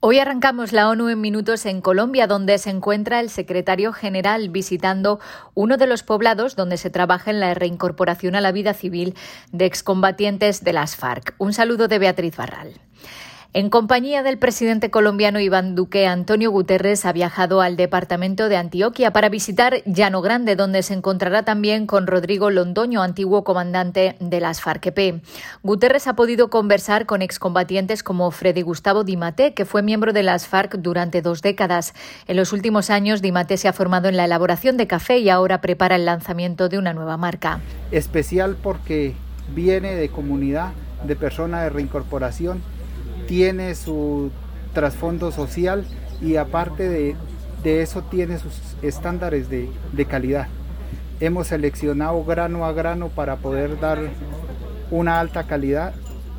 Hoy arrancamos la ONU en minutos en Colombia, donde se encuentra el secretario general visitando uno de los poblados donde se trabaja en la reincorporación a la vida civil de excombatientes de las FARC. Un saludo de Beatriz Barral. En compañía del presidente colombiano Iván Duque, Antonio Guterres ha viajado al departamento de Antioquia para visitar Llano Grande, donde se encontrará también con Rodrigo Londoño, antiguo comandante de las FARC-EP. Guterres ha podido conversar con excombatientes como Freddy Gustavo Dimate, que fue miembro de las FARC durante dos décadas. En los últimos años, Dimate se ha formado en la elaboración de café y ahora prepara el lanzamiento de una nueva marca. Especial porque viene de comunidad, de personas de reincorporación tiene su trasfondo social y aparte de, eso tiene sus estándares de, de calidad. Hemos seleccionado grano a grano para poder dar una alta calidad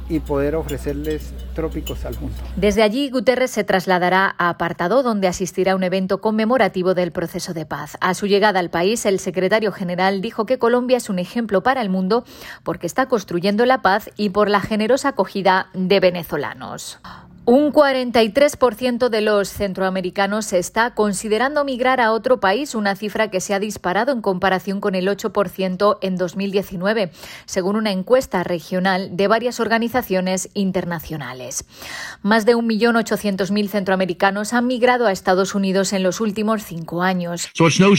y poder ofrecerles trópicos al mundo. Desde allí, Guterres se trasladará a Apartado, donde asistirá a un evento conmemorativo del proceso de paz. A su llegada al país, el secretario general dijo que Colombia es un ejemplo para el mundo porque está construyendo la paz y por la generosa acogida de venezolanos. Un 43% de los centroamericanos está considerando migrar a otro país, una cifra que se ha disparado en comparación con el 8% en 2019, según una encuesta regional de varias organizaciones internacionales. Más de 1.800.000 centroamericanos han migrado a Estados Unidos en los últimos cinco años. No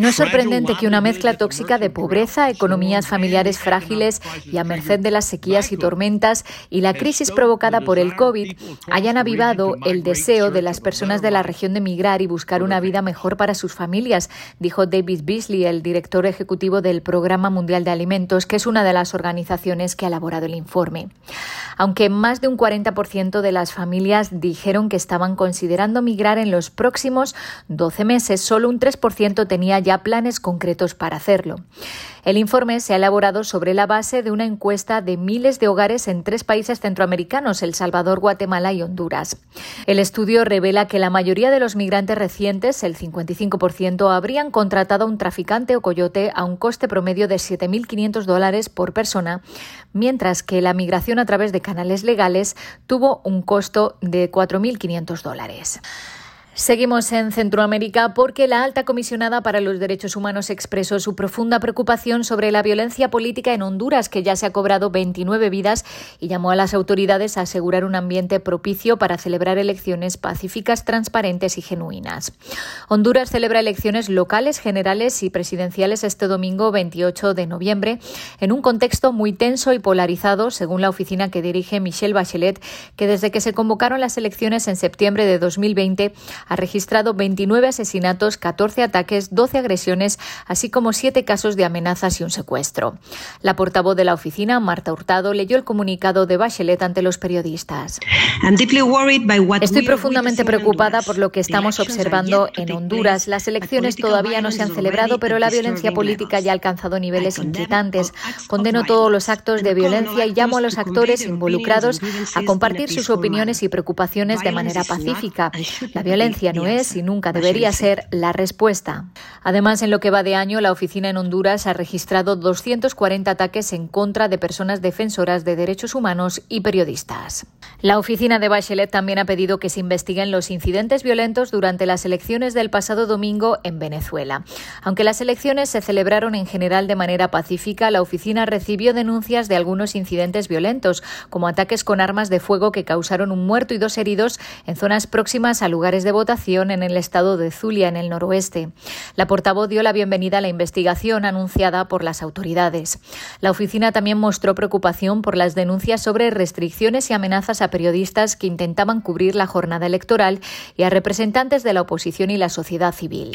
es sorprendente que una mezcla tóxica de pobreza, economías familiares frágiles y a merced de las sequías y tormentas y la crisis provocada por el COVID hayan avivado el deseo de las personas de la región de migrar y buscar una vida mejor para sus familias, dijo David Beasley, el director ejecutivo del Programa Mundial de Alimentos, que es una de las organizaciones que ha elaborado el informe. Aunque más de un 40% de las familias dijeron que estaban considerando migrar en los próximos 12 meses, solo un 3% tenía ya planes concretos para hacerlo. El informe se ha elaborado sobre la base de una encuesta de miles de hogares en tres países centroamericanos, El Salvador, Guatemala y Honduras. El estudio revela que la mayoría de los migrantes recientes, el 55%, habrían contratado a un traficante o coyote a un coste promedio de 7.500 dólares por persona, mientras que la migración a través de canales legales tuvo un costo de 4.500 dólares. Seguimos en Centroamérica porque la alta comisionada para los derechos humanos expresó su profunda preocupación sobre la violencia política en Honduras, que ya se ha cobrado 29 vidas, y llamó a las autoridades a asegurar un ambiente propicio para celebrar elecciones pacíficas, transparentes y genuinas. Honduras celebra elecciones locales, generales y presidenciales este domingo 28 de noviembre, en un contexto muy tenso y polarizado, según la oficina que dirige Michelle Bachelet, que desde que se convocaron las elecciones en septiembre de 2020 ha registrado 29 asesinatos, 14 ataques, 12 agresiones, así como 7 casos de amenazas y un secuestro. La portavoz de la oficina, Marta Hurtado, leyó el comunicado de Bachelet ante los periodistas. Estoy profundamente preocupada por lo que estamos observando en Honduras. Las elecciones todavía no se han celebrado, pero la violencia política ya ha alcanzado niveles inquietantes. Condeno todos los actos de violencia y llamo a los actores involucrados a compartir sus opiniones y preocupaciones de manera pacífica. La violencia no es y nunca debería ser la respuesta. Además, en lo que va de año, la oficina en Honduras ha registrado 240 ataques en contra de personas defensoras de derechos humanos y periodistas. La oficina de Bachelet también ha pedido que se investiguen los incidentes violentos durante las elecciones del pasado domingo en Venezuela. Aunque las elecciones se celebraron en general de manera pacífica, la oficina recibió denuncias de algunos incidentes violentos, como ataques con armas de fuego que causaron un muerto y dos heridos en zonas próximas a lugares de votación en el estado de Zulia, en el noroeste. La portavoz dio la bienvenida a la investigación anunciada por las autoridades. La oficina también mostró preocupación por las denuncias sobre restricciones y amenazas a periodistas que intentaban cubrir la jornada electoral y a representantes de la oposición y la sociedad civil.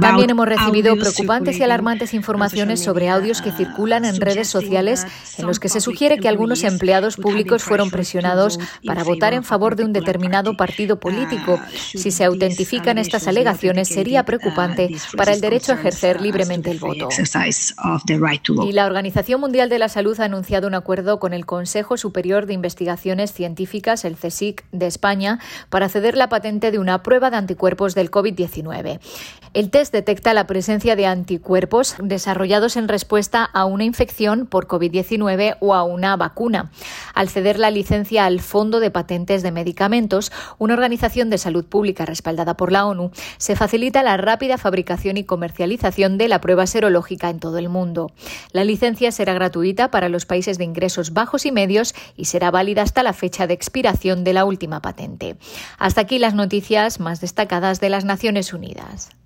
También hemos recibido preocupantes y alarmantes informaciones sobre audios que circulan en redes sociales en los que se sugiere que algunos empleados públicos fueron presionados para votar en favor de un determinado partido político. Si se autentifican estas alegaciones, sería preocupante para el derecho a ejercer libremente el voto. Y la Organización Mundial de la Salud ha anunciado un acuerdo con el Consejo Superior de Investigaciones Científicas, el CSIC de España, para ceder la patente de una prueba de anticuerpos del COVID-19. El test detecta la presencia de anticuerpos desarrollados en respuesta a una infección por COVID-19 o a una vacuna. Al ceder la licencia al Fondo de Patentes de Medicamentos, una organización de salud pública respaldada por la ONU, se facilita la rápida fabricación y comercialización de la prueba serológica en todo el mundo. La licencia será gratuita para los países de ingresos bajos y medios y será válida hasta la fecha de expiración de la última patente. Hasta aquí las noticias más destacadas de las Naciones Unidas.